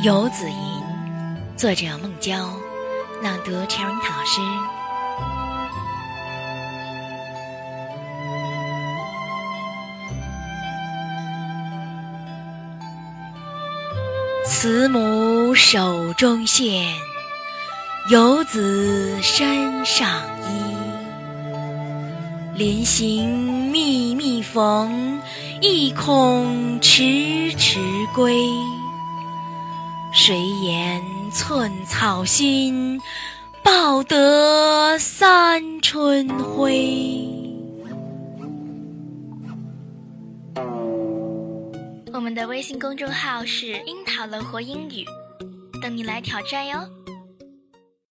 《游子吟》，作者孟郊，朗读 Cherry 老师。慈母手中线，游子身上衣。临行密密缝，意恐迟迟归。谁言寸草心，报得三春晖。我们的微信公众号是“樱桃乐活英语”，等你来挑战哟。